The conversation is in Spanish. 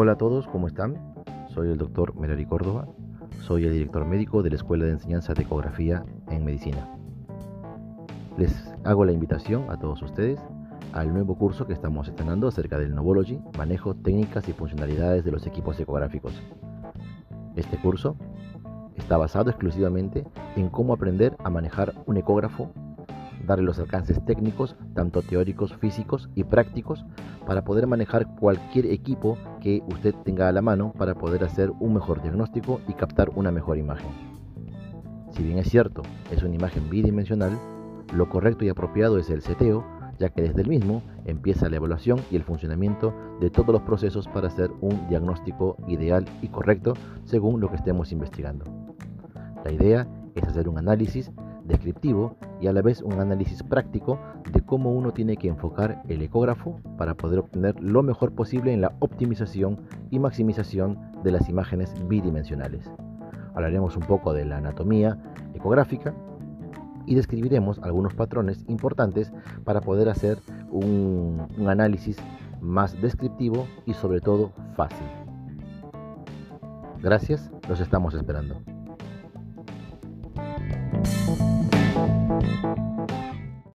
Hola a todos, ¿cómo están? Soy el doctor Merari Córdoba, soy el director médico de la Escuela de Enseñanza de Ecografía en Medicina. Les hago la invitación a todos ustedes al nuevo curso que estamos estrenando acerca del Novology, manejo, técnicas y funcionalidades de los equipos ecográficos. Este curso está basado exclusivamente en cómo aprender a manejar un ecógrafo darle los alcances técnicos, tanto teóricos, físicos y prácticos, para poder manejar cualquier equipo que usted tenga a la mano para poder hacer un mejor diagnóstico y captar una mejor imagen. Si bien es cierto, es una imagen bidimensional, lo correcto y apropiado es el seteo, ya que desde el mismo empieza la evaluación y el funcionamiento de todos los procesos para hacer un diagnóstico ideal y correcto según lo que estemos investigando. La idea es hacer un análisis descriptivo y a la vez un análisis práctico de cómo uno tiene que enfocar el ecógrafo para poder obtener lo mejor posible en la optimización y maximización de las imágenes bidimensionales. Hablaremos un poco de la anatomía ecográfica y describiremos algunos patrones importantes para poder hacer un, análisis más descriptivo y sobre todo fácil. Gracias, los estamos esperando.